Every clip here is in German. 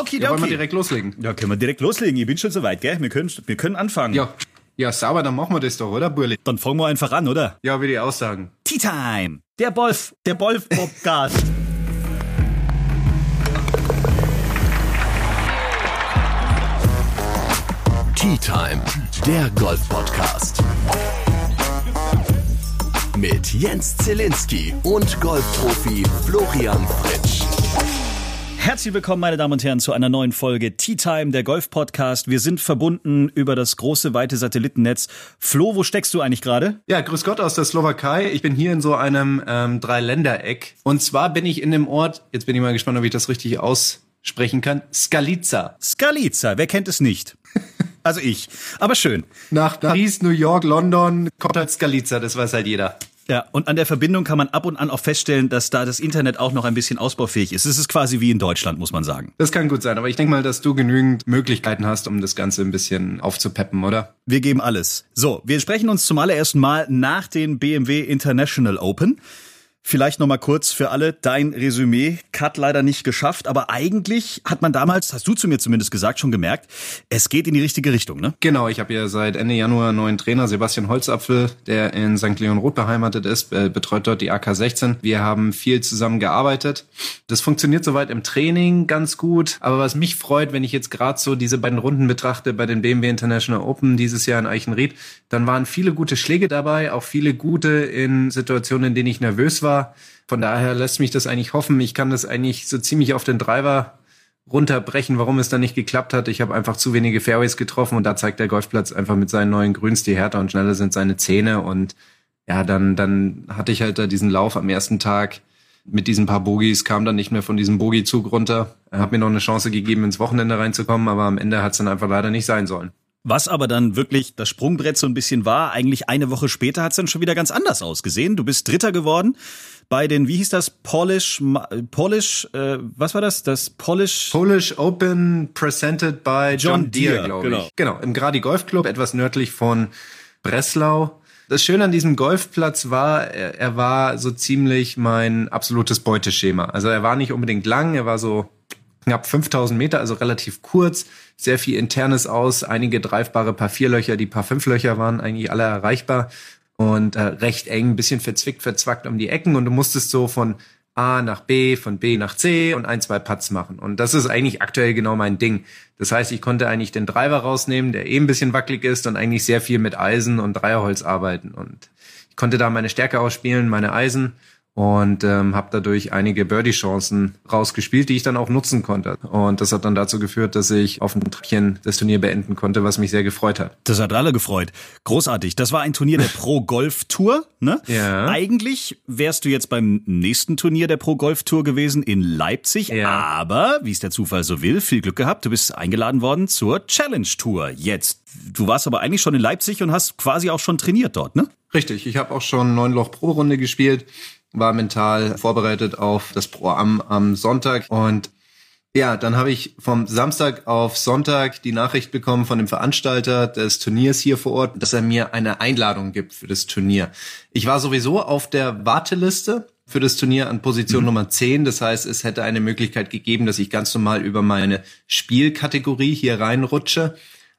Okay, ja, wollen wir direkt loslegen? Ja, können wir direkt loslegen. Ich bin schon soweit, gell? Wir können, wir können anfangen. Ja. Ja, sauber, dann machen wir das doch, oder, Burli? Dann fangen wir einfach an, oder? Ja, wie die aussagen. Tea Time! Der Wolf, der Wolf-Podcast. Tea Time, der Golf-Podcast. Mit Jens Zielinski und Golfprofi Florian Fritsch. Herzlich willkommen, meine Damen und Herren, zu einer neuen Folge Tea Time, der Golf Podcast. Wir sind verbunden über das große, weite Satellitennetz. Flo, wo steckst du eigentlich gerade? Ja, grüß Gott aus der Slowakei. Ich bin hier in so einem ähm, Dreiländereck. Und zwar bin ich in dem Ort, jetzt bin ich mal gespannt, ob ich das richtig aussprechen kann, Skalica. Skalica, wer kennt es nicht? Also ich. Aber schön. Nach Paris, New York, London kommt halt Skalica, das weiß halt jeder. Ja, und an der Verbindung kann man ab und an auch feststellen, dass da das Internet auch noch ein bisschen ausbaufähig ist. Es ist quasi wie in Deutschland, muss man sagen. Das kann gut sein, aber ich denke mal, dass du genügend Möglichkeiten hast, um das Ganze ein bisschen aufzupeppen, oder? Wir geben alles. So, wir sprechen uns zum allerersten Mal nach den BMW International Open. Vielleicht noch mal kurz für alle dein Resümee. Cut leider nicht geschafft, aber eigentlich hat man damals, hast du zu mir zumindest gesagt, schon gemerkt, es geht in die richtige Richtung, ne? Genau, ich habe ja seit Ende Januar einen neuen Trainer, Sebastian Holzapfel, der in St. Leon Roth beheimatet ist, äh, betreut dort die AK16. Wir haben viel zusammen gearbeitet. Das funktioniert soweit im Training ganz gut, aber was mich freut, wenn ich jetzt gerade so diese beiden Runden betrachte bei den BMW International Open dieses Jahr in Eichenried, dann waren viele gute Schläge dabei, auch viele gute in Situationen, in denen ich nervös war war. Von daher lässt mich das eigentlich hoffen. Ich kann das eigentlich so ziemlich auf den Driver runterbrechen, warum es dann nicht geklappt hat. Ich habe einfach zu wenige Fairways getroffen und da zeigt der Golfplatz einfach mit seinen neuen Grüns, die härter und schneller sind, seine Zähne und ja, dann, dann hatte ich halt da diesen Lauf am ersten Tag mit diesen paar Bogies, kam dann nicht mehr von diesem Bogiezug runter. Er hat mir noch eine Chance gegeben, ins Wochenende reinzukommen, aber am Ende hat es dann einfach leider nicht sein sollen. Was aber dann wirklich das Sprungbrett so ein bisschen war, eigentlich eine Woche später hat es dann schon wieder ganz anders ausgesehen. Du bist Dritter geworden bei den, wie hieß das, Polish, Polish, äh, was war das? Das Polish... Polish Open presented by John, John Deere, Deere glaube genau. ich. Genau, im Gradi Golf Club, etwas nördlich von Breslau. Das Schöne an diesem Golfplatz war, er, er war so ziemlich mein absolutes Beuteschema. Also er war nicht unbedingt lang, er war so knapp 5000 Meter, also relativ kurz, sehr viel internes aus, einige dreifbare paar Vierlöcher, die paar Fünflöcher waren eigentlich alle erreichbar und äh, recht eng, bisschen verzwickt, verzwackt um die Ecken und du musstest so von A nach B, von B nach C und ein, zwei Putts machen. Und das ist eigentlich aktuell genau mein Ding. Das heißt, ich konnte eigentlich den Driver rausnehmen, der eh ein bisschen wackelig ist und eigentlich sehr viel mit Eisen und Dreierholz arbeiten. Und ich konnte da meine Stärke ausspielen, meine Eisen und ähm, habe dadurch einige Birdie-Chancen rausgespielt, die ich dann auch nutzen konnte. Und das hat dann dazu geführt, dass ich auf ein Treppchen das Turnier beenden konnte, was mich sehr gefreut hat. Das hat alle gefreut. Großartig. Das war ein Turnier der Pro Golf Tour. Ne? Ja. Eigentlich wärst du jetzt beim nächsten Turnier der Pro Golf Tour gewesen in Leipzig. Ja. Aber, wie es der Zufall so will, viel Glück gehabt. Du bist eingeladen worden zur Challenge Tour jetzt. Du warst aber eigentlich schon in Leipzig und hast quasi auch schon trainiert dort, ne? Richtig. Ich habe auch schon neun Loch Pro Runde gespielt war mental vorbereitet auf das Pro-Am am Sonntag und ja, dann habe ich vom Samstag auf Sonntag die Nachricht bekommen von dem Veranstalter des Turniers hier vor Ort, dass er mir eine Einladung gibt für das Turnier. Ich war sowieso auf der Warteliste für das Turnier an Position mhm. Nummer 10. Das heißt, es hätte eine Möglichkeit gegeben, dass ich ganz normal über meine Spielkategorie hier reinrutsche.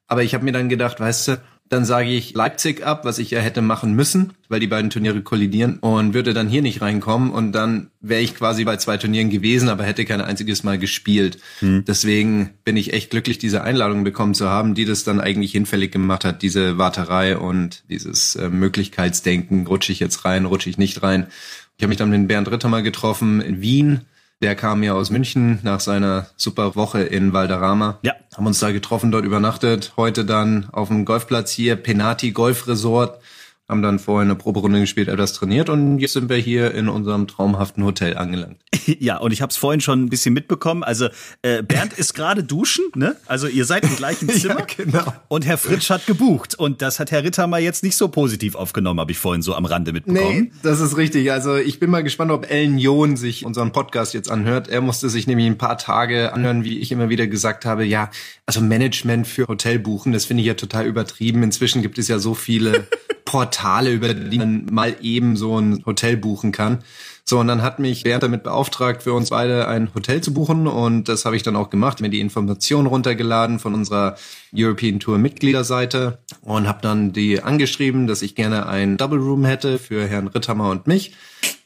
Aber ich habe mir dann gedacht, weißt du, dann sage ich Leipzig ab, was ich ja hätte machen müssen, weil die beiden Turniere kollidieren und würde dann hier nicht reinkommen und dann wäre ich quasi bei zwei Turnieren gewesen, aber hätte kein einziges Mal gespielt. Hm. Deswegen bin ich echt glücklich, diese Einladung bekommen zu haben, die das dann eigentlich hinfällig gemacht hat, diese Warterei und dieses äh, Möglichkeitsdenken, rutsche ich jetzt rein, rutsche ich nicht rein. Ich habe mich dann mit Bernd Ritter mal getroffen in Wien der kam ja aus München nach seiner super Woche in Valderrama. Ja. Haben uns da getroffen, dort übernachtet. Heute dann auf dem Golfplatz hier, Penati Golf Resort haben dann vorher eine Proberunde gespielt, etwas trainiert und jetzt sind wir hier in unserem traumhaften Hotel angelangt. Ja, und ich habe es vorhin schon ein bisschen mitbekommen. Also äh, Bernd ist gerade duschen, ne? Also ihr seid im gleichen Zimmer. ja, genau. Und Herr Fritsch hat gebucht und das hat Herr Ritter mal jetzt nicht so positiv aufgenommen, habe ich vorhin so am Rande mitbekommen. Nee, das ist richtig. Also ich bin mal gespannt, ob Ellen John sich unseren Podcast jetzt anhört. Er musste sich nämlich ein paar Tage anhören, wie ich immer wieder gesagt habe, ja, also Management für Hotelbuchen, das finde ich ja total übertrieben. Inzwischen gibt es ja so viele Portale, über die man mal eben so ein Hotel buchen kann. So, und dann hat mich Bernd damit beauftragt, für uns beide ein Hotel zu buchen. Und das habe ich dann auch gemacht, mir die Informationen runtergeladen von unserer European Tour Mitgliederseite und habe dann die angeschrieben, dass ich gerne ein Double Room hätte für Herrn Ritthammer und mich.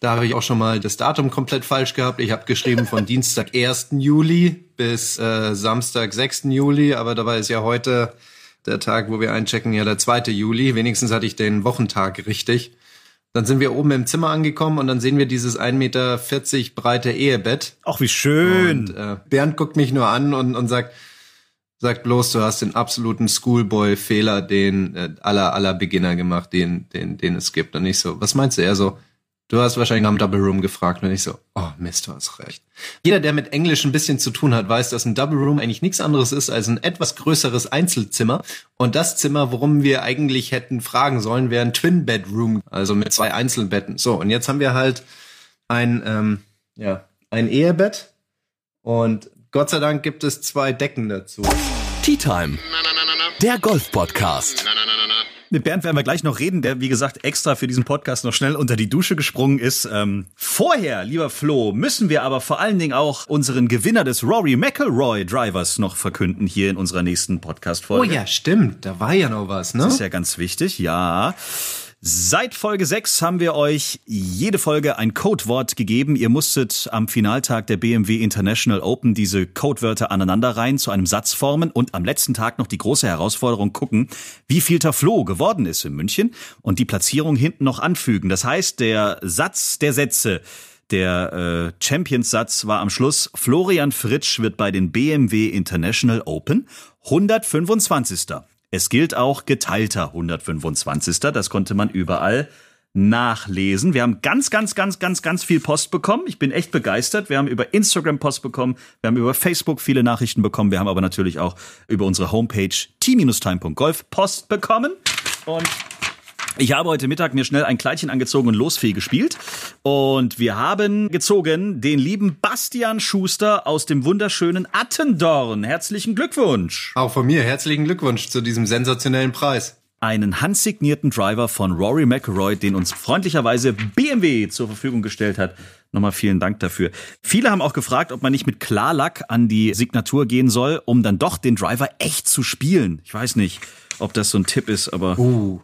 Da habe ich auch schon mal das Datum komplett falsch gehabt. Ich habe geschrieben von Dienstag 1. Juli bis äh, Samstag 6. Juli, aber dabei ist ja heute der Tag, wo wir einchecken, ja der 2. Juli. Wenigstens hatte ich den Wochentag richtig. Dann sind wir oben im Zimmer angekommen und dann sehen wir dieses 1,40 Meter breite Ehebett. Ach, wie schön. Und, äh, Bernd guckt mich nur an und, und sagt, sagt bloß, du hast den absoluten Schoolboy-Fehler, den äh, aller aller Beginner gemacht, den, den, den es gibt. Und ich so, was meinst du? Er so, Du hast wahrscheinlich nach dem Double Room gefragt und ich so, oh Mist, du hast recht. Jeder, der mit Englisch ein bisschen zu tun hat, weiß, dass ein Double Room eigentlich nichts anderes ist als ein etwas größeres Einzelzimmer. Und das Zimmer, worum wir eigentlich hätten fragen sollen, wäre ein Twin Bedroom, also mit zwei Einzelbetten. So, und jetzt haben wir halt ein, ähm, ja, ein Ehebett und Gott sei Dank gibt es zwei Decken dazu. Tea Time, der Golf-Podcast. Mit Bernd werden wir gleich noch reden, der, wie gesagt, extra für diesen Podcast noch schnell unter die Dusche gesprungen ist. Ähm, vorher, lieber Flo, müssen wir aber vor allen Dingen auch unseren Gewinner des Rory McElroy Drivers noch verkünden hier in unserer nächsten Podcast-Folge. Oh ja, stimmt, da war ja noch was, ne? Das ist ja ganz wichtig, ja. Seit Folge 6 haben wir euch jede Folge ein Codewort gegeben. Ihr musstet am Finaltag der BMW International Open diese Codewörter aneinanderreihen zu einem Satz formen und am letzten Tag noch die große Herausforderung gucken, wie viel Flo geworden ist in München und die Platzierung hinten noch anfügen. Das heißt, der Satz der Sätze der äh, Champions-Satz war am Schluss, Florian Fritsch wird bei den BMW International Open 125. Es gilt auch geteilter 125. Das konnte man überall nachlesen. Wir haben ganz, ganz, ganz, ganz, ganz viel Post bekommen. Ich bin echt begeistert. Wir haben über Instagram Post bekommen. Wir haben über Facebook viele Nachrichten bekommen. Wir haben aber natürlich auch über unsere Homepage t-time.golf Post bekommen. Und ich habe heute Mittag mir schnell ein Kleidchen angezogen und losfee gespielt. Und wir haben gezogen den lieben Bastian Schuster aus dem wunderschönen Attendorn. Herzlichen Glückwunsch. Auch von mir herzlichen Glückwunsch zu diesem sensationellen Preis. Einen handsignierten Driver von Rory McElroy, den uns freundlicherweise BMW zur Verfügung gestellt hat. Nochmal vielen Dank dafür. Viele haben auch gefragt, ob man nicht mit Klarlack an die Signatur gehen soll, um dann doch den Driver echt zu spielen. Ich weiß nicht, ob das so ein Tipp ist, aber. Uh.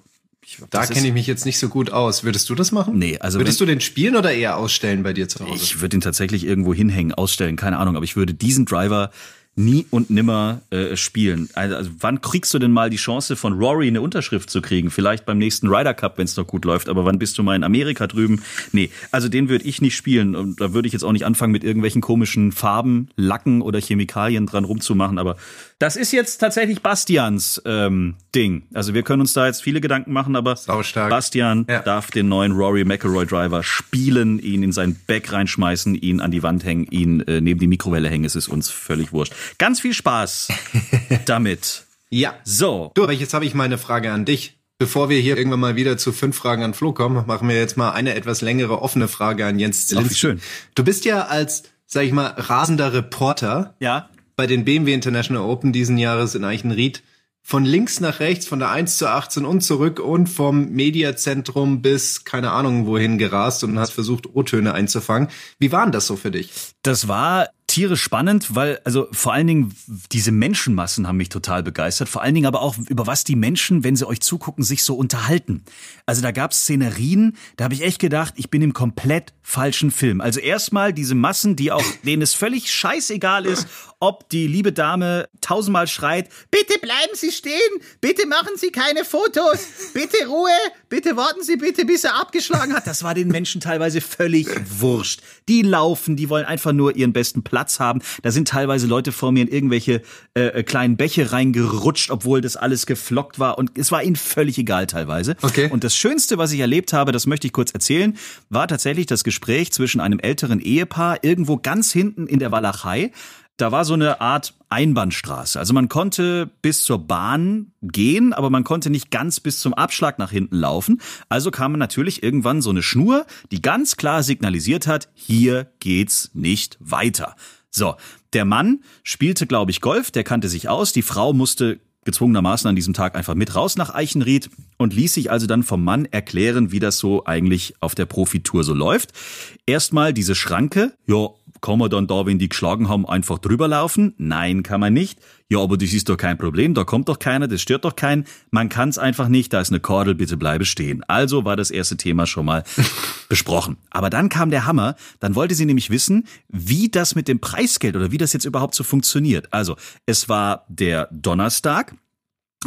Ich, da kenne ich mich jetzt nicht so gut aus. Würdest du das machen? Nee, also würdest wenn, du den spielen oder eher ausstellen bei dir zu Hause? Ich würde ihn tatsächlich irgendwo hinhängen, ausstellen, keine Ahnung, aber ich würde diesen Driver nie und nimmer äh, spielen. Also, also wann kriegst du denn mal die Chance von Rory eine Unterschrift zu kriegen? Vielleicht beim nächsten Ryder Cup, wenn es noch gut läuft. Aber wann bist du mal in Amerika drüben? Nee, also den würde ich nicht spielen. Und da würde ich jetzt auch nicht anfangen, mit irgendwelchen komischen Farben, Lacken oder Chemikalien dran rumzumachen. Aber das ist jetzt tatsächlich Bastians ähm, Ding. Also wir können uns da jetzt viele Gedanken machen, aber Saustark. Bastian ja. darf den neuen Rory McElroy Driver spielen, ihn in sein Back reinschmeißen, ihn an die Wand hängen, ihn äh, neben die Mikrowelle hängen. Es ist uns völlig wurscht. Ganz viel Spaß damit. Ja. So. Du, aber jetzt habe ich mal eine Frage an dich. Bevor wir hier irgendwann mal wieder zu fünf Fragen an Flo kommen, machen wir jetzt mal eine etwas längere offene Frage an Jens wie schön. Du bist ja als, sag ich mal, rasender Reporter ja. bei den BMW International Open diesen Jahres in Eichenried von links nach rechts, von der 1 zu 18 und zurück und vom Mediazentrum bis keine Ahnung wohin gerast und hast versucht, O-Töne einzufangen. Wie waren das so für dich? Das war tierisch spannend, weil also vor allen Dingen diese Menschenmassen haben mich total begeistert. Vor allen Dingen aber auch über was die Menschen, wenn sie euch zugucken, sich so unterhalten. Also da gab es Szenerien, da habe ich echt gedacht, ich bin im komplett falschen Film. Also erstmal diese Massen, die auch denen es völlig scheißegal ist, ob die liebe Dame tausendmal schreit, bitte bleiben Sie stehen, bitte machen Sie keine Fotos, bitte Ruhe, bitte warten Sie bitte, bis er abgeschlagen hat. Das war den Menschen teilweise völlig wurscht. Die laufen, die wollen einfach nur ihren besten Platz haben. Da sind teilweise Leute vor mir in irgendwelche äh, äh kleinen Bäche reingerutscht, obwohl das alles geflockt war und es war ihnen völlig egal teilweise. Okay. Und das Schönste, was ich erlebt habe, das möchte ich kurz erzählen, war tatsächlich das Gespräch zwischen einem älteren Ehepaar irgendwo ganz hinten in der Walachei da war so eine Art Einbahnstraße. Also man konnte bis zur Bahn gehen, aber man konnte nicht ganz bis zum Abschlag nach hinten laufen. Also kam man natürlich irgendwann so eine Schnur, die ganz klar signalisiert hat, hier geht's nicht weiter. So, der Mann spielte, glaube ich, Golf, der kannte sich aus. Die Frau musste gezwungenermaßen an diesem Tag einfach mit raus nach Eichenried und ließ sich also dann vom Mann erklären, wie das so eigentlich auf der Profitour so läuft. Erstmal diese Schranke. Ja, kann man dann da, wenn die geschlagen haben, einfach drüber laufen? Nein, kann man nicht. Ja, aber das ist doch kein Problem, da kommt doch keiner, das stört doch keinen. Man kann es einfach nicht, da ist eine Kordel, bitte bleibe stehen. Also war das erste Thema schon mal besprochen. Aber dann kam der Hammer, dann wollte sie nämlich wissen, wie das mit dem Preisgeld oder wie das jetzt überhaupt so funktioniert. Also, es war der Donnerstag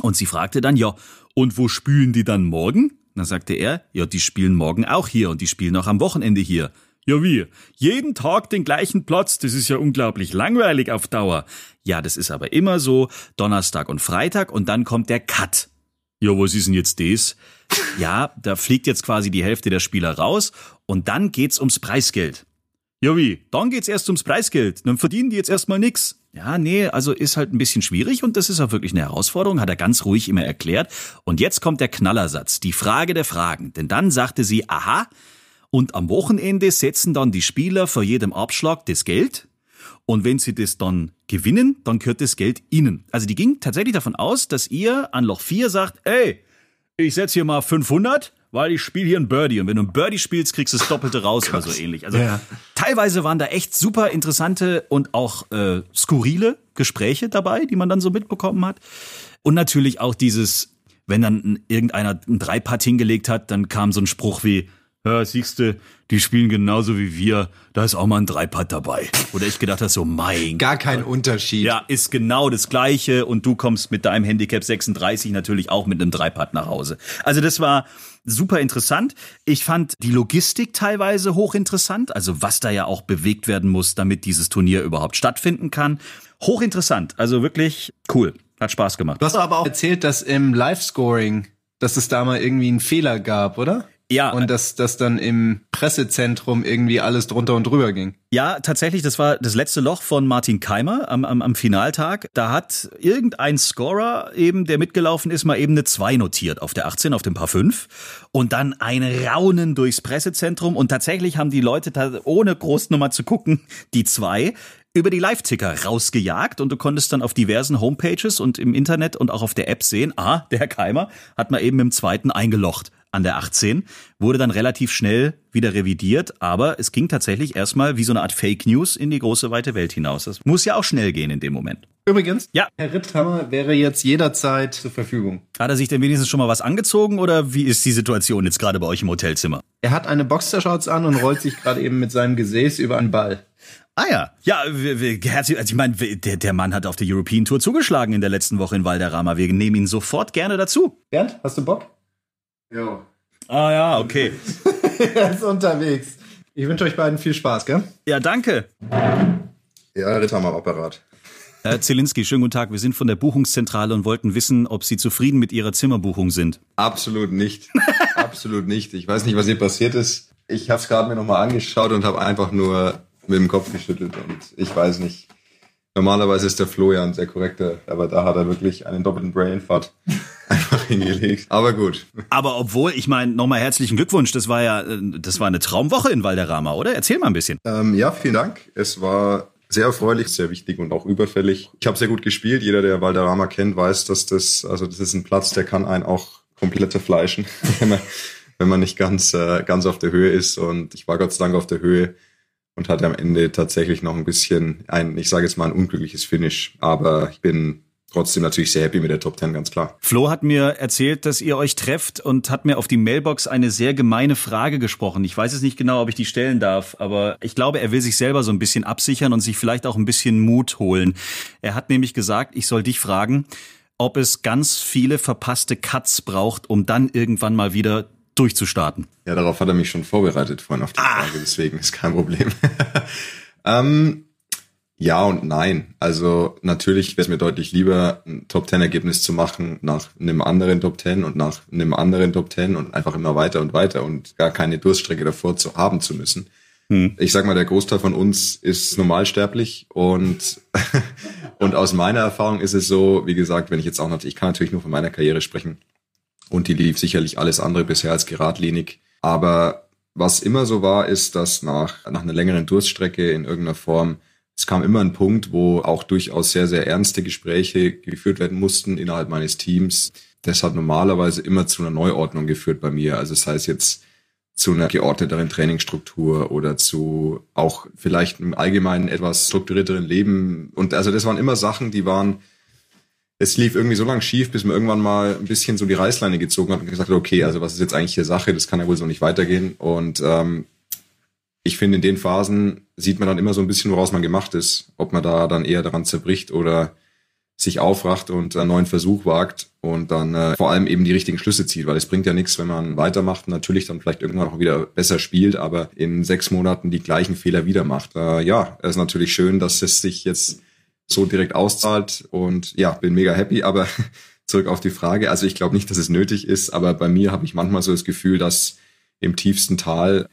und sie fragte dann, ja, und wo spielen die dann morgen? Dann sagte er, ja, die spielen morgen auch hier und die spielen auch am Wochenende hier. Ja, wie? Jeden Tag den gleichen Platz, das ist ja unglaublich langweilig auf Dauer. Ja, das ist aber immer so, Donnerstag und Freitag und dann kommt der Cut. Ja, was ist denn jetzt das? Ja, da fliegt jetzt quasi die Hälfte der Spieler raus und dann geht's ums Preisgeld. Ja, wie? Dann geht's erst ums Preisgeld. Dann verdienen die jetzt erstmal nix. Ja, nee, also ist halt ein bisschen schwierig und das ist auch wirklich eine Herausforderung, hat er ganz ruhig immer erklärt. Und jetzt kommt der Knallersatz, die Frage der Fragen. Denn dann sagte sie, aha, und am Wochenende setzen dann die Spieler vor jedem Abschlag das Geld. Und wenn sie das dann gewinnen, dann gehört das Geld ihnen. Also die ging tatsächlich davon aus, dass ihr an Loch 4 sagt, ey, ich setze hier mal 500, weil ich spiele hier ein Birdie. Und wenn du ein Birdie spielst, kriegst du das Doppelte raus oder so ähnlich. Also Ja. teilweise waren da echt super interessante und auch äh, skurrile Gespräche dabei, die man dann so mitbekommen hat. Und natürlich auch dieses, wenn dann irgendeiner ein Dreipad hingelegt hat, dann kam so ein Spruch wie, ja, siehste, die spielen genauso wie wir, da ist auch mal ein Dreipad dabei. Oder ich gedacht habe so, mein Gar kein Unterschied. ja, ist genau das Gleiche und du kommst mit deinem Handicap 36 natürlich auch mit einem Dreipad nach Hause. Also das war super interessant. Ich fand die Logistik teilweise hochinteressant, also was da ja auch bewegt werden muss, damit dieses Turnier überhaupt stattfinden kann. Hochinteressant, also wirklich cool. Hat Spaß gemacht. Du hast aber auch erzählt, dass im Live-Scoring, dass es da mal irgendwie einen Fehler gab, oder? Ja. Und dass das dann im Pressezentrum irgendwie alles drunter und drüber ging. Ja, tatsächlich, das war das letzte Loch von Martin Keimer am, am, am Finaltag. Da hat irgendein Scorer eben, der mitgelaufen ist, mal eben eine 2 notiert auf der 18, auf dem Paar 5. Und dann ein Raunen durchs Pressezentrum. Und tatsächlich haben die Leute, da, ohne groß nochmal zu gucken, die 2 über die Live-Ticker rausgejagt und du konntest dann auf diversen Homepages und im Internet und auch auf der App sehen, ah, der Herr Keimer hat mal eben im zweiten eingelocht an der 18, wurde dann relativ schnell wieder revidiert, aber es ging tatsächlich erstmal wie so eine Art Fake News in die große weite Welt hinaus. Das muss ja auch schnell gehen in dem Moment. Übrigens, Ja. Herr Ritthammer wäre jetzt jederzeit zur Verfügung. Hat er sich denn wenigstens schon mal was angezogen oder wie ist die Situation jetzt gerade bei euch im Hotelzimmer? Er hat eine Boxershorts an und rollt sich gerade eben mit seinem Gesäß über einen Ball. Ah ja, ja, herzlich- also ich meine, der, der Mann hat auf der European Tour zugeschlagen in der letzten Woche in Valderrama. Wir nehmen ihn sofort gerne dazu. Bernd, hast du Bock? Ja. Ah ja, okay. er ist unterwegs. Ich wünsche euch beiden viel Spaß, gell? Ja, danke. Ja, Ritter am Apparat. Herr Zielinski, schönen guten Tag. Wir sind von der Buchungszentrale und wollten wissen, ob Sie zufrieden mit Ihrer Zimmerbuchung sind. Absolut nicht. Absolut nicht. Ich weiß nicht, was hier passiert ist. Ich habe es gerade mir nochmal angeschaut und habe einfach nur mit dem Kopf geschüttelt und ich weiß nicht. Normalerweise ist der Flo ja ein sehr korrekter, aber da hat er wirklich einen doppelten Brainfart einfach hingelegt. Aber gut. Aber obwohl, ich meine, nochmal herzlichen Glückwunsch. Das war ja, äh, das war eine Traumwoche in Valderrama, oder? Erzähl mal ein bisschen. Ähm, ja, vielen Dank. Es war sehr erfreulich, sehr wichtig und auch überfällig. Ich habe sehr gut gespielt. Jeder, der Valderrama kennt, weiß, dass das, also das ist ein Platz, der kann einen auch komplett zerfleischen, wenn man, wenn man nicht ganz, äh, ganz auf der Höhe ist. Und ich war Gott sei Dank auf der Höhe und hatte am Ende tatsächlich noch ein bisschen ein, ich sage jetzt mal ein unglückliches Finish. Aber ich bin trotzdem natürlich sehr happy mit der Top 10, ganz klar. Flo hat mir erzählt, dass ihr euch trefft und hat mir auf die Mailbox eine sehr gemeine Frage gesprochen. Ich weiß jetzt nicht genau, ob ich die stellen darf, aber ich glaube, er will sich selber so ein bisschen absichern und sich vielleicht auch ein bisschen Mut holen. Er hat nämlich gesagt, ich soll dich fragen, ob es ganz viele verpasste Cuts braucht, um dann irgendwann mal wieder durchzustarten. Ja, darauf hat er mich schon vorbereitet vorhin auf die Frage, deswegen ist kein Problem. ähm, ja und nein. Also natürlich wäre es mir deutlich lieber, ein Top 10 Ergebnis zu machen nach einem anderen Top 10 und nach einem anderen Top 10 und einfach immer weiter und weiter und gar keine Durststrecke davor zu haben zu müssen. Ich sag mal, der Großteil von uns ist normalsterblich und und aus meiner Erfahrung ist es so, wie gesagt, wenn ich jetzt auch natürlich, ich kann natürlich nur von meiner Karriere sprechen und die lief sicherlich alles andere bisher als geradlinig. Aber was immer so war, ist, dass nach, nach einer längeren Durststrecke in irgendeiner Form es kam immer ein Punkt, wo auch durchaus sehr, sehr ernste Gespräche geführt werden mussten innerhalb meines Teams. Das hat normalerweise immer zu einer Neuordnung geführt bei mir. Also das heißt jetzt zu einer geordneteren Trainingsstruktur oder zu auch vielleicht einem allgemeinen etwas strukturierteren Leben. Und also das waren immer Sachen, die waren, es lief irgendwie so lang schief, bis man irgendwann mal ein bisschen so die Reißleine gezogen hat und gesagt hat, okay, also was ist jetzt eigentlich hier Sache? Das kann ja wohl so nicht weitergehen. Und ähm, ich finde, in den Phasen sieht man dann immer so ein bisschen, woraus man gemacht ist. Ob man da dann eher daran zerbricht oder sich aufracht und einen neuen Versuch wagt und dann äh, vor allem eben die richtigen Schlüsse zieht, weil es bringt ja nichts, wenn man weitermacht und natürlich dann vielleicht irgendwann auch wieder besser spielt, aber in sechs Monaten die gleichen Fehler wieder macht. Äh, ja, es ist natürlich schön, dass es sich jetzt so direkt auszahlt und ja, bin mega happy, aber zurück auf die Frage. Also ich glaube nicht, dass es nötig ist, aber bei mir habe ich manchmal so das Gefühl, dass im tiefsten Tal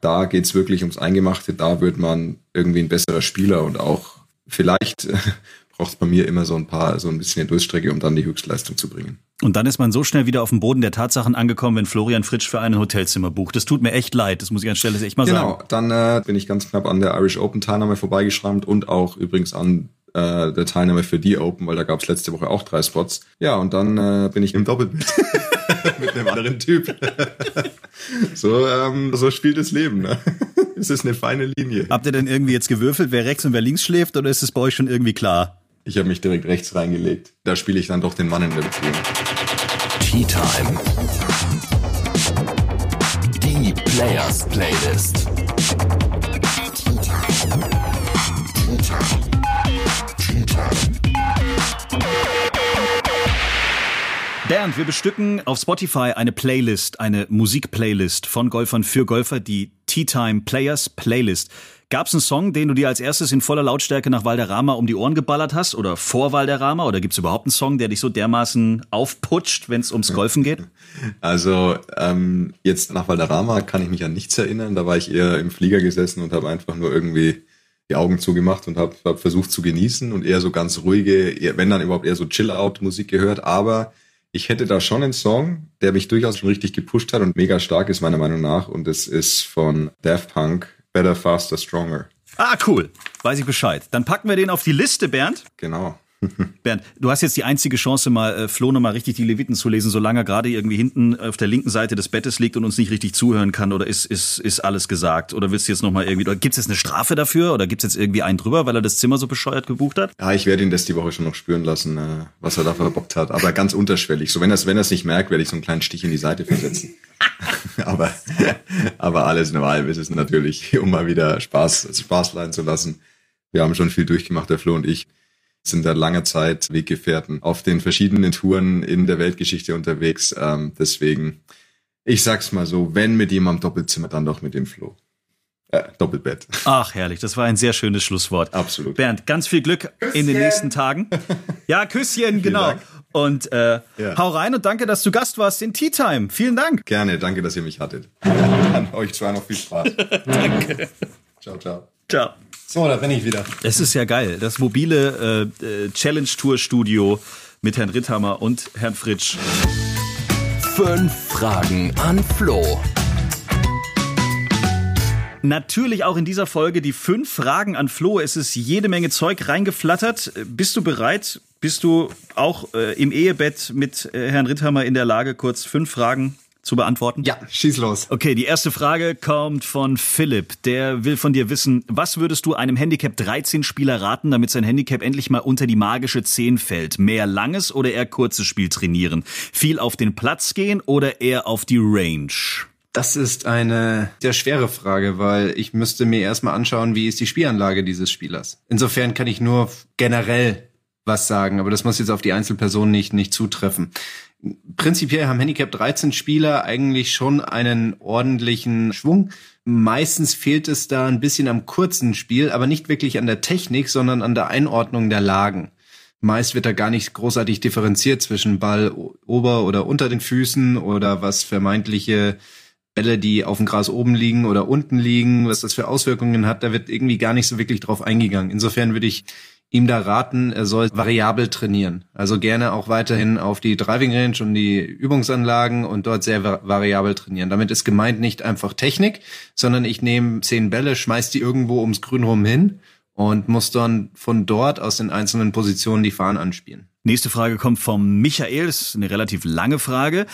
da geht's wirklich ums Eingemachte, da wird man irgendwie ein besserer Spieler und auch vielleicht braucht es bei mir immer so ein paar, so ein bisschen eine Durststrecke, um dann die Höchstleistung zu bringen. Und dann ist man so schnell wieder auf dem Boden der Tatsachen angekommen, wenn Florian Fritsch für einen Hotelzimmer bucht. Das tut mir echt leid, das muss ich an Stelle echt mal genau, sagen. Genau, dann äh, bin ich ganz knapp an der Irish Open Teilnahme vorbeigeschrammt und auch übrigens an äh, der Teilnahme für die Open, weil da gab es letzte Woche auch drei Spots. Ja, und dann äh, bin ich im Doppelbild mit einem anderen Typ. so, ähm, so spielt das Leben. Ne? es ist eine feine Linie. Habt ihr denn irgendwie jetzt gewürfelt, wer rechts und wer links schläft, oder ist es bei euch schon irgendwie klar? Ich habe mich direkt rechts reingelegt. Da spiele ich dann doch den Mann in der Beziehung. Tea Time. Die Players Playlist. Bernd, wir bestücken auf Spotify eine Playlist, eine Musikplaylist von Golfern für Golfer, die Tea Time Players Playlist. Gab es einen Song, den du dir als erstes in voller Lautstärke nach Valderrama um die Ohren geballert hast oder vor Valderrama? Oder gibt es überhaupt einen Song, der dich so dermaßen aufputscht, wenn es ums Golfen geht? Also ähm, jetzt nach Valderrama kann ich mich an nichts erinnern. Da war ich eher im Flieger gesessen und habe einfach nur irgendwie die Augen zugemacht und habe hab versucht zu genießen und eher so ganz ruhige, wenn dann überhaupt eher so Chill-Out-Musik gehört. Aber ich hätte da schon einen Song, der mich durchaus schon richtig gepusht hat und mega stark ist meiner Meinung nach. Und es ist von Daft Punk, Better, Faster, Stronger. Ah, cool. Weiß ich Bescheid. Dann packen wir den auf die Liste, Bernd. Genau. Bernd, du hast jetzt die einzige Chance, mal äh, Flo nochmal richtig die Leviten zu lesen, solange er gerade irgendwie hinten auf der linken Seite des Bettes liegt und uns nicht richtig zuhören kann. Oder ist, ist, ist alles gesagt? Oder willst du jetzt nochmal irgendwie, gibt es jetzt eine Strafe dafür? Oder gibt es jetzt irgendwie einen drüber, weil er das Zimmer so bescheuert gebucht hat? Ja, ich werde ihn das die Woche schon noch spüren lassen, äh, was er da verbockt hat. Aber ganz unterschwellig. So, wenn er es wenn er's nicht merkt, werde ich so einen kleinen Stich in die Seite versetzen. aber, aber alles in allem ist es natürlich, um mal wieder Spaß, Spaß leihen zu lassen. Wir haben schon viel durchgemacht, der Flo und ich sind da lange Zeit Weggefährten auf den verschiedenen Touren in der Weltgeschichte unterwegs. Ähm, deswegen, ich sag's mal so, wenn mit jemandem Doppelzimmer, dann doch mit dem Flo. Äh, Doppelbett. Ach, herrlich. Das war ein sehr schönes Schlusswort. Absolut. Bernd, ganz viel Glück Küsschen. in den nächsten Tagen. Ja, Küsschen, genau. Und äh, ja. hau rein und danke, dass du Gast warst in Tea Time. Vielen Dank. Gerne, danke, dass ihr mich hattet. An euch zwei noch viel Spaß. danke. Ciao, ciao. Ciao. So, da bin ich wieder. Es ist ja geil. Das mobile äh, äh, Challenge Tour Studio mit Herrn Ritthammer und Herrn Fritsch. Fünf Fragen an Flo. Natürlich auch in dieser Folge die fünf Fragen an Flo. Es ist jede Menge Zeug reingeflattert. Bist du bereit? Bist du auch äh, im Ehebett mit äh, Herrn Ritthammer in der Lage, kurz fünf Fragen zu beantworten? Ja, schieß los. Okay, die erste Frage kommt von Philipp. Der will von dir wissen, was würdest du einem Handicap 13 Spieler raten, damit sein Handicap endlich mal unter die magische 10 fällt? Mehr langes oder eher kurzes Spiel trainieren? Viel auf den Platz gehen oder eher auf die Range? Das ist eine sehr schwere Frage, weil ich müsste mir erstmal anschauen, wie ist die Spielanlage dieses Spielers. Insofern kann ich nur generell was sagen, aber das muss jetzt auf die Einzelperson nicht, nicht zutreffen prinzipiell haben Handicap 13 Spieler eigentlich schon einen ordentlichen Schwung. Meistens fehlt es da ein bisschen am kurzen Spiel, aber nicht wirklich an der Technik, sondern an der Einordnung der Lagen. Meist wird da gar nicht großartig differenziert zwischen Ball ober oder unter den Füßen oder was vermeintliche Bälle, die auf dem Gras oben liegen oder unten liegen, was das für Auswirkungen hat, da wird irgendwie gar nicht so wirklich drauf eingegangen. Insofern würde ich ihm da raten, er soll variabel trainieren. Also gerne auch weiterhin auf die Driving Range und die Übungsanlagen und dort sehr variabel trainieren. Damit ist gemeint nicht einfach Technik, sondern ich nehme zehn Bälle, schmeiß die irgendwo ums Grün rum hin und muss dann von dort aus den einzelnen Positionen die Fahnen anspielen. Nächste Frage kommt vom Michael, das ist eine relativ lange Frage.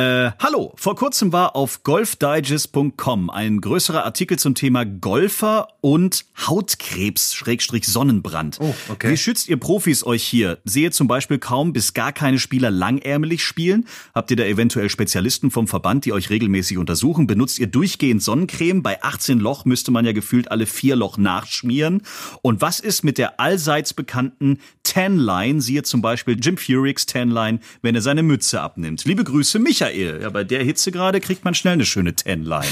Äh, hallo, vor kurzem war auf golfdigest.com ein größerer Artikel zum Thema Golfer und Hautkrebs, Schrägstrich Sonnenbrand. Oh, okay. Wie schützt ihr Profis euch hier? Sehe zum Beispiel kaum bis gar keine Spieler langärmelig spielen. Habt ihr da eventuell Spezialisten vom Verband, die euch regelmäßig untersuchen? Benutzt ihr durchgehend Sonnencreme? Bei 18 Loch müsste man ja gefühlt alle vier Loch nachschmieren. Und was ist mit der allseits bekannten Tanline? Siehe zum Beispiel Jim Furyk's Tanline, wenn er seine Mütze abnimmt. Liebe Grüße, Michael. Ja, bei der Hitze gerade kriegt man schnell eine schöne Tanline.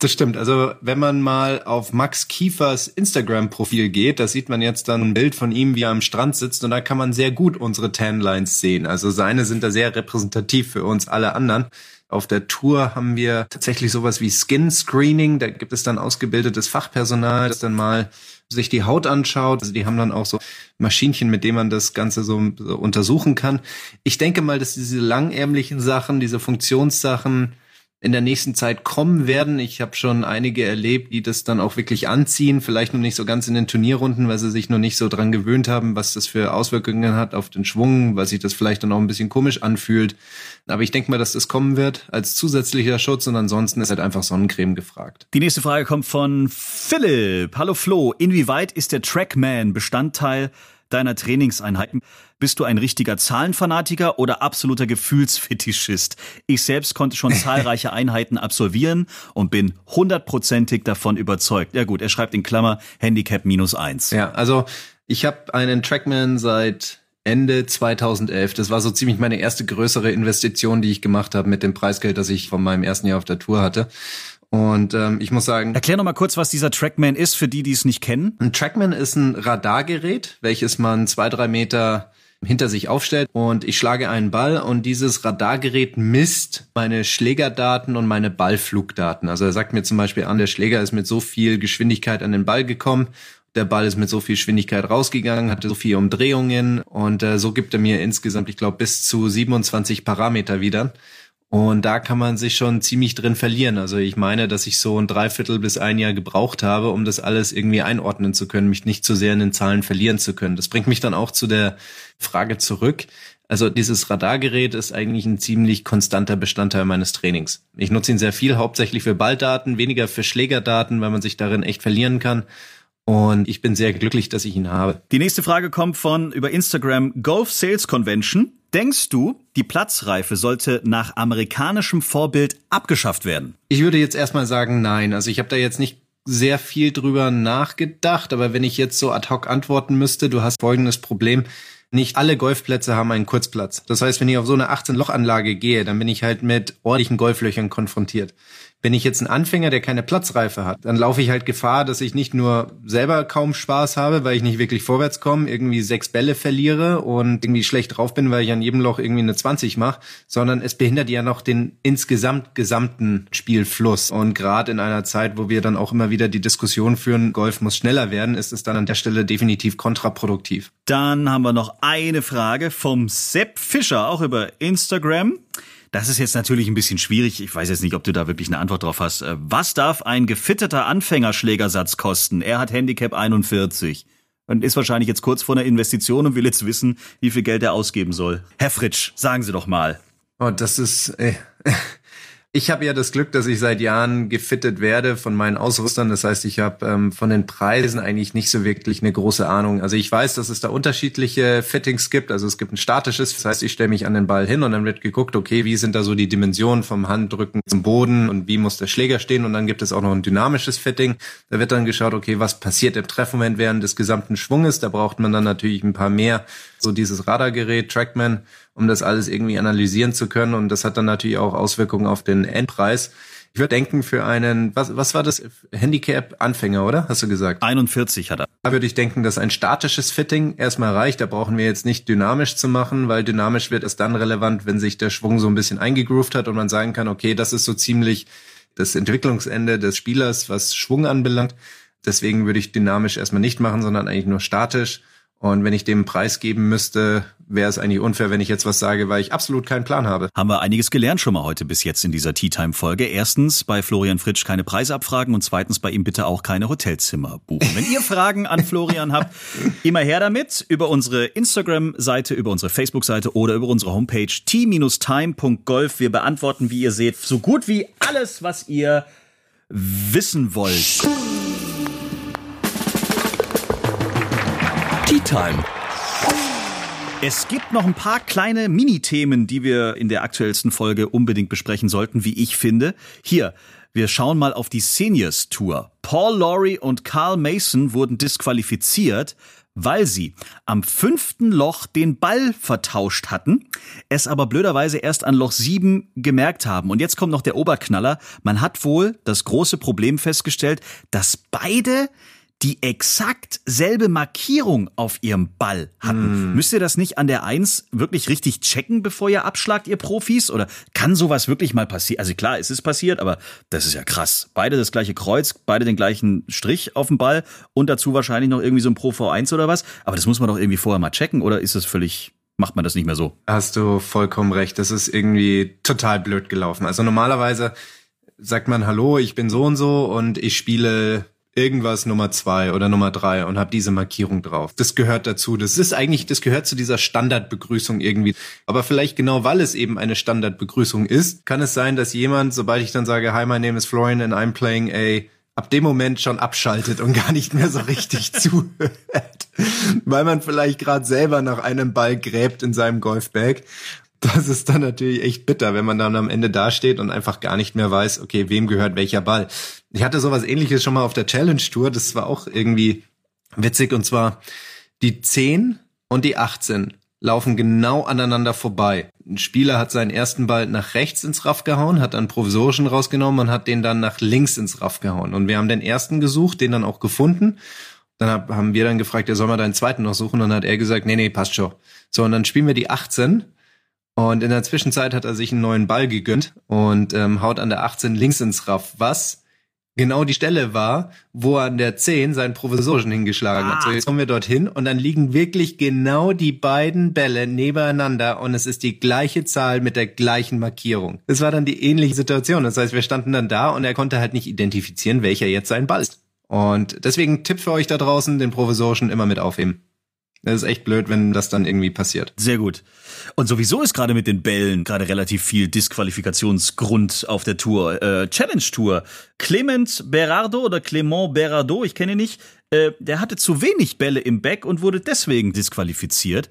Das stimmt. Also wenn man mal auf Max Kiefers Instagram-Profil geht, da sieht man jetzt dann ein Bild von ihm, wie er am Strand sitzt und da kann man sehr gut unsere Tanlines sehen. Also seine sind da sehr repräsentativ für uns alle anderen. Auf der Tour haben wir tatsächlich sowas wie Skin Screening. Da gibt es dann ausgebildetes Fachpersonal, das dann mal sich die Haut anschaut. Also die haben dann auch so Maschinchen, mit denen man das Ganze so, so untersuchen kann. Ich denke mal, dass diese langärmlichen Sachen, diese Funktionssachen in der nächsten Zeit kommen werden. Ich habe schon einige erlebt, die das dann auch wirklich anziehen, vielleicht noch nicht so ganz in den Turnierrunden, weil sie sich noch nicht so dran gewöhnt haben, was das für Auswirkungen hat auf den Schwung, weil sich das vielleicht dann auch ein bisschen komisch anfühlt. Aber ich denke mal, dass das kommen wird als zusätzlicher Schutz und ansonsten ist halt einfach Sonnencreme gefragt. Die nächste Frage kommt von Philipp. Hallo Flo, inwieweit ist der Trackman Bestandteil deiner Trainingseinheiten? Bist du ein richtiger Zahlenfanatiker oder absoluter Gefühlsfetischist? Ich selbst konnte schon zahlreiche Einheiten absolvieren und bin hundertprozentig davon überzeugt. Ja gut, er schreibt in Klammer Handicap minus eins. Ja, also ich habe einen Trackman seit Ende 2011. Das war so ziemlich meine erste größere Investition, die ich gemacht habe mit dem Preisgeld, das ich von meinem ersten Jahr auf der Tour hatte. Und ähm, ich muss sagen, Erklär noch mal kurz, was dieser Trackman ist, für die, die es nicht kennen. ein Trackman ist ein Radargerät, welches man zwei, drei Meter hinter sich aufstellt und ich schlage einen Ball und dieses Radargerät misst meine Schlägerdaten und meine Ballflugdaten. Also er sagt mir zum Beispiel an, der Schläger ist mit so viel Geschwindigkeit an den Ball gekommen, der Ball ist mit so viel Geschwindigkeit rausgegangen, hatte so viele Umdrehungen und äh, so gibt er mir insgesamt, ich glaube, bis zu 27 Parameter wieder. Und da kann man sich schon ziemlich drin verlieren. Also ich meine, dass ich so ein Dreiviertel bis ein Jahr gebraucht habe, um das alles irgendwie einordnen zu können, mich nicht zu sehr in den Zahlen verlieren zu können. Das bringt mich dann auch zu der Frage zurück. Also dieses Radargerät ist eigentlich ein ziemlich konstanter Bestandteil meines Trainings. Ich nutze ihn sehr viel, hauptsächlich für Balldaten, weniger für Schlägerdaten, weil man sich darin echt verlieren kann. Und ich bin sehr glücklich, dass ich ihn habe. Die nächste Frage kommt von über Instagram Golf Sales Convention. Denkst du, die Platzreife sollte nach amerikanischem Vorbild abgeschafft werden? Ich würde jetzt erstmal sagen, nein. Also ich habe da jetzt nicht sehr viel drüber nachgedacht, aber wenn ich jetzt so ad hoc antworten müsste, du hast folgendes Problem. Nicht alle Golfplätze haben einen Kurzplatz. Das heißt, wenn ich auf so eine 18-Loch-Anlage gehe, dann bin ich halt mit ordentlichen Golflöchern konfrontiert. Wenn ich jetzt ein Anfänger, der keine Platzreife hat, dann laufe ich halt Gefahr, dass ich nicht nur selber kaum Spaß habe, weil ich nicht wirklich vorwärts komme, irgendwie sechs Bälle verliere und irgendwie schlecht drauf bin, weil ich an jedem Loch irgendwie eine 20 mache, sondern es behindert ja noch den insgesamt gesamten Spielfluss. Und gerade in einer Zeit, wo wir dann auch immer wieder die Diskussion führen, Golf muss schneller werden, ist es dann an der Stelle definitiv kontraproduktiv. Dann haben wir noch eine Frage vom Sepp Fischer, auch über Instagram. Das ist jetzt natürlich ein bisschen schwierig. Ich weiß jetzt nicht, ob du da wirklich eine Antwort drauf hast. Äh, Was darf ein gefitteter Anfängerschlägersatz kosten? Er hat Handicap 41 und ist wahrscheinlich jetzt kurz vor einer Investition und will jetzt wissen, wie viel Geld er ausgeben soll. Herr Fritsch, sagen Sie doch mal. Oh, das ist. Äh, ich habe ja das Glück, dass ich seit Jahren gefittet werde von meinen Ausrüstern. Das heißt, ich habe ähm, von den Preisen eigentlich nicht so wirklich eine große Ahnung. Also ich weiß, dass es da unterschiedliche Fittings gibt. Also es gibt ein statisches, das heißt, ich stelle mich an den Ball hin und dann wird geguckt, okay, wie sind da so die Dimensionen vom Handrücken zum Boden und wie muss der Schläger stehen. Und dann gibt es auch noch ein dynamisches Fitting. Da wird dann geschaut, okay, was passiert im Treffmoment während des gesamten Schwunges. Da braucht man dann natürlich ein paar mehr, so dieses Radargerät, Trackman um das alles irgendwie analysieren zu können. Und das hat dann natürlich auch Auswirkungen auf den Endpreis. Ich würde denken, für einen, was, was war das? Handicap-Anfänger, oder? Hast du gesagt? 41 hat er. Da würde ich denken, dass ein statisches Fitting erstmal reicht. Da brauchen wir jetzt nicht dynamisch zu machen, weil dynamisch wird es dann relevant, wenn sich der Schwung so ein bisschen eingegroovt hat und man sagen kann, okay, das ist so ziemlich das Entwicklungsende des Spielers, was Schwung anbelangt. Deswegen würde ich dynamisch erstmal nicht machen, sondern eigentlich nur statisch. Und wenn ich dem Preis geben müsste, wäre es eigentlich unfair, wenn ich jetzt was sage, weil ich absolut keinen Plan habe. Haben wir einiges gelernt schon mal heute bis jetzt in dieser Tea Time Folge. Erstens bei Florian Fritsch keine Preise abfragen und zweitens bei ihm bitte auch keine Hotelzimmer buchen. Wenn ihr Fragen an Florian habt, immer her damit über unsere Instagram-Seite, über unsere Facebook-Seite oder über unsere Homepage t-time.golf. Wir beantworten, wie ihr seht, so gut wie alles, was ihr wissen wollt. Tea Time. Es gibt noch ein paar kleine Mini-Themen, die wir in der aktuellsten Folge unbedingt besprechen sollten, wie ich finde. Hier, wir schauen mal auf die Seniors Tour. Paul Laurie und Carl Mason wurden disqualifiziert, weil sie am fünften Loch den Ball vertauscht hatten, es aber blöderweise erst an Loch sieben gemerkt haben. Und jetzt kommt noch der Oberknaller. Man hat wohl das große Problem festgestellt, dass beide die exakt selbe Markierung auf ihrem Ball hatten. Müsst ihr das nicht an der Eins wirklich richtig checken, bevor ihr abschlagt, ihr Profis? Oder kann sowas wirklich mal passieren? Also klar, es ist passiert, aber das ist ja krass. Beide das gleiche Kreuz, beide den gleichen Strich auf dem Ball und dazu wahrscheinlich noch irgendwie so ein Pro V1 oder was. Aber das muss man doch irgendwie vorher mal checken oder ist das völlig, macht man das nicht mehr so? Hast du vollkommen recht. Das ist irgendwie total blöd gelaufen. Also normalerweise sagt man, hallo, ich bin so und so und ich spiele irgendwas Nummer zwei oder Nummer drei und habe diese Markierung drauf. Das gehört dazu. Das ist eigentlich, das gehört zu dieser Standardbegrüßung irgendwie. Aber vielleicht genau, weil es eben eine Standardbegrüßung ist, kann es sein, dass jemand, sobald ich dann sage, hi, my name is Florian and I'm playing a ab dem Moment schon abschaltet und gar nicht mehr so richtig zuhört, weil man vielleicht gerade selber nach einem Ball gräbt in seinem Golfbag das ist dann natürlich echt bitter, wenn man dann am Ende dasteht und einfach gar nicht mehr weiß, okay, wem gehört welcher Ball. Ich hatte sowas ähnliches schon mal auf der Challenge Tour, das war auch irgendwie witzig und zwar die 10 und die 18 laufen genau aneinander vorbei. Ein Spieler hat seinen ersten Ball nach rechts ins Raff gehauen, hat dann provisorischen rausgenommen und hat den dann nach links ins Raff gehauen. Und wir haben den ersten gesucht, den dann auch gefunden. Dann haben wir dann gefragt, ja, soll man deinen zweiten noch suchen? Und dann hat er gesagt, nee, nee, passt schon. So, und dann spielen wir die 18 und in der Zwischenzeit hat er sich einen neuen Ball gegönnt und ähm, haut an der 18 links ins Raff, was genau die Stelle war, wo er an der 10 seinen Provisorischen hingeschlagen ah. hat. So, jetzt kommen wir dorthin und dann liegen wirklich genau die beiden Bälle nebeneinander und es ist die gleiche Zahl mit der gleichen Markierung. Es war dann die ähnliche Situation. Das heißt, wir standen dann da und er konnte halt nicht identifizieren, welcher jetzt sein Ball ist. Und deswegen Tipp für euch da draußen, den Provisorischen immer mit aufheben. Das ist echt blöd, wenn das dann irgendwie passiert. Sehr gut. Und sowieso ist gerade mit den Bällen gerade relativ viel Disqualifikationsgrund auf der Tour. Äh, Challenge Tour. Clement Berardo oder Clement Berardo, ich kenne ihn nicht, äh, der hatte zu wenig Bälle im Back und wurde deswegen disqualifiziert.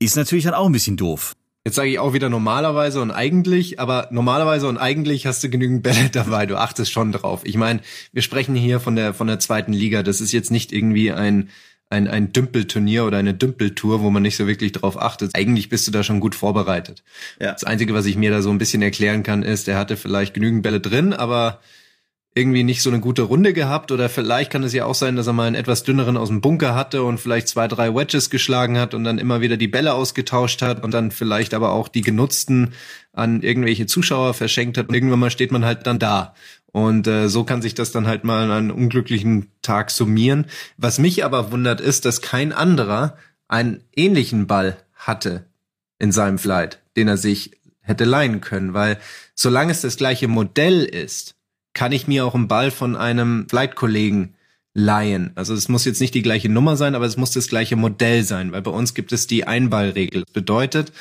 Ist natürlich dann auch ein bisschen doof. Jetzt sage ich auch wieder normalerweise und eigentlich, aber normalerweise und eigentlich hast du genügend Bälle dabei. Du achtest schon drauf. Ich meine, wir sprechen hier von der von der zweiten Liga. Das ist jetzt nicht irgendwie ein ein, ein Dümpelturnier oder eine Dümpeltour, wo man nicht so wirklich drauf achtet. Eigentlich bist du da schon gut vorbereitet. Ja. Das Einzige, was ich mir da so ein bisschen erklären kann, ist, er hatte vielleicht genügend Bälle drin, aber irgendwie nicht so eine gute Runde gehabt oder vielleicht kann es ja auch sein, dass er mal einen etwas dünneren aus dem Bunker hatte und vielleicht zwei, drei Wedges geschlagen hat und dann immer wieder die Bälle ausgetauscht hat und dann vielleicht aber auch die genutzten an irgendwelche Zuschauer verschenkt hat. Und irgendwann mal steht man halt dann da. Und äh, so kann sich das dann halt mal an einem unglücklichen Tag summieren. Was mich aber wundert ist, dass kein anderer einen ähnlichen Ball hatte in seinem Flight, den er sich hätte leihen können, weil solange es das gleiche Modell ist, kann ich mir auch einen Ball von einem Flight-Kollegen leihen. Also es muss jetzt nicht die gleiche Nummer sein, aber es muss das gleiche Modell sein, weil bei uns gibt es die Einballregel. Das bedeutet,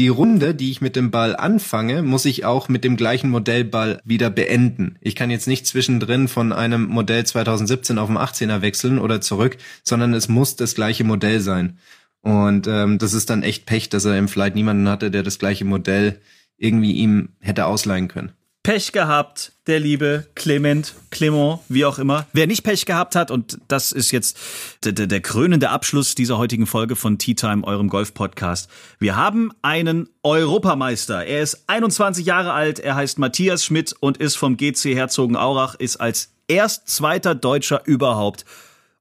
die Runde, die ich mit dem Ball anfange, muss ich auch mit dem gleichen Modellball wieder beenden. Ich kann jetzt nicht zwischendrin von einem Modell 2017 auf dem 18er wechseln oder zurück, sondern es muss das gleiche Modell sein. Und ähm, das ist dann echt Pech, dass er im Flight niemanden hatte, der das gleiche Modell irgendwie ihm hätte ausleihen können. Pech gehabt, der liebe Clement, Clement, wie auch immer. Wer nicht Pech gehabt hat, und das ist jetzt der, der, krönende Abschluss dieser heutigen Folge von Tea Time, eurem Golf-Podcast. Wir haben einen Europameister. Er ist 21 Jahre alt, er heißt Matthias Schmidt und ist vom GC Herzogenaurach, ist als erst zweiter Deutscher überhaupt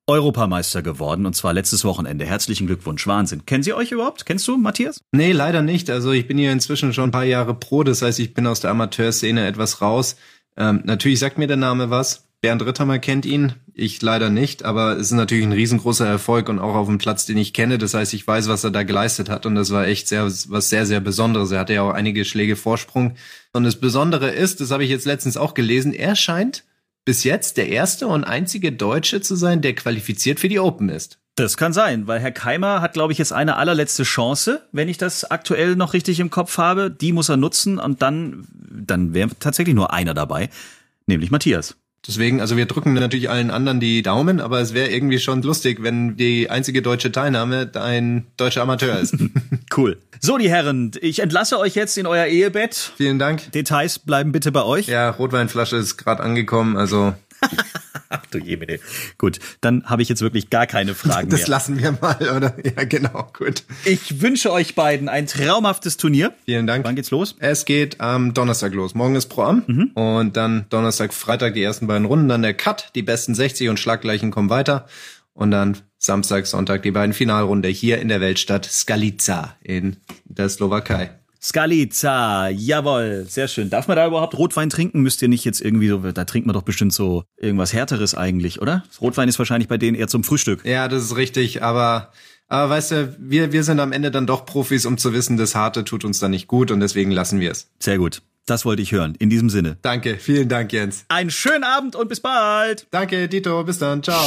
Europameister geworden und zwar letztes Wochenende. Herzlichen Glückwunsch, Wahnsinn. Kennen Sie euch überhaupt? Kennst du Matthias? Nee, leider nicht. Also ich bin hier inzwischen schon ein paar Jahre pro, das heißt, ich bin aus der Amateurszene etwas raus. Ähm, natürlich sagt mir der Name was. Bernd Ritthammer kennt ihn, ich leider nicht, aber es ist natürlich ein riesengroßer Erfolg und auch auf dem Platz, den ich kenne. Das heißt, ich weiß, was er da geleistet hat und das war echt sehr, was sehr, sehr Besonderes. Er hatte ja auch einige Schläge Vorsprung. Und das Besondere ist, das habe ich jetzt letztens auch gelesen, er scheint bis jetzt der erste und einzige Deutsche zu sein, der qualifiziert für die Open ist. Das kann sein, weil Herr Keimer hat, glaube ich, jetzt eine allerletzte Chance, wenn ich das aktuell noch richtig im Kopf habe. Die muss er nutzen und dann, dann wäre tatsächlich nur einer dabei, nämlich Matthias. Deswegen, also wir drücken natürlich allen anderen die Daumen, aber es wäre irgendwie schon lustig, wenn die einzige deutsche Teilnahme ein deutscher Amateur ist. cool. So, die Herren, ich entlasse euch jetzt in euer Ehebett. Vielen Dank. Details bleiben bitte bei euch. Ja, Rotweinflasche ist gerade angekommen, also Ach du Jemine. Gut, dann habe ich jetzt wirklich gar keine Fragen das mehr. Das lassen wir mal, oder? Ja, genau, gut. Ich wünsche euch beiden ein traumhaftes Turnier. Vielen Dank. Wann geht's los? Es geht am Donnerstag los. Morgen ist Pro Am mhm. und dann Donnerstag, Freitag die ersten beiden Runden, dann der Cut, die besten 60 und Schlaggleichen kommen weiter und dann Samstag, Sonntag die beiden Finalrunde hier in der Weltstadt Skalica in der Slowakei. Skalica, jawohl, sehr schön. Darf man da überhaupt Rotwein trinken? Müsst ihr nicht jetzt irgendwie so, da trinkt man doch bestimmt so irgendwas Härteres eigentlich, oder? Rotwein ist wahrscheinlich bei denen eher zum Frühstück. Ja, das ist richtig, aber, aber weißt du, wir, wir sind am Ende dann doch Profis, um zu wissen, das Harte tut uns dann nicht gut und deswegen lassen wir es. Sehr gut. Das wollte ich hören. In diesem Sinne. Danke, vielen Dank, Jens. Einen schönen Abend und bis bald. Danke, Dito, bis dann, ciao.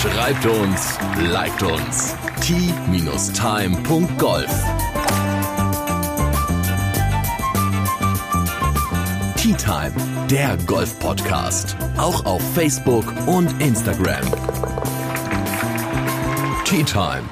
Schreibt uns, liked uns. t-time.golf Tea Time, der Golf-Podcast. Auch auf Facebook und Instagram. Tea Time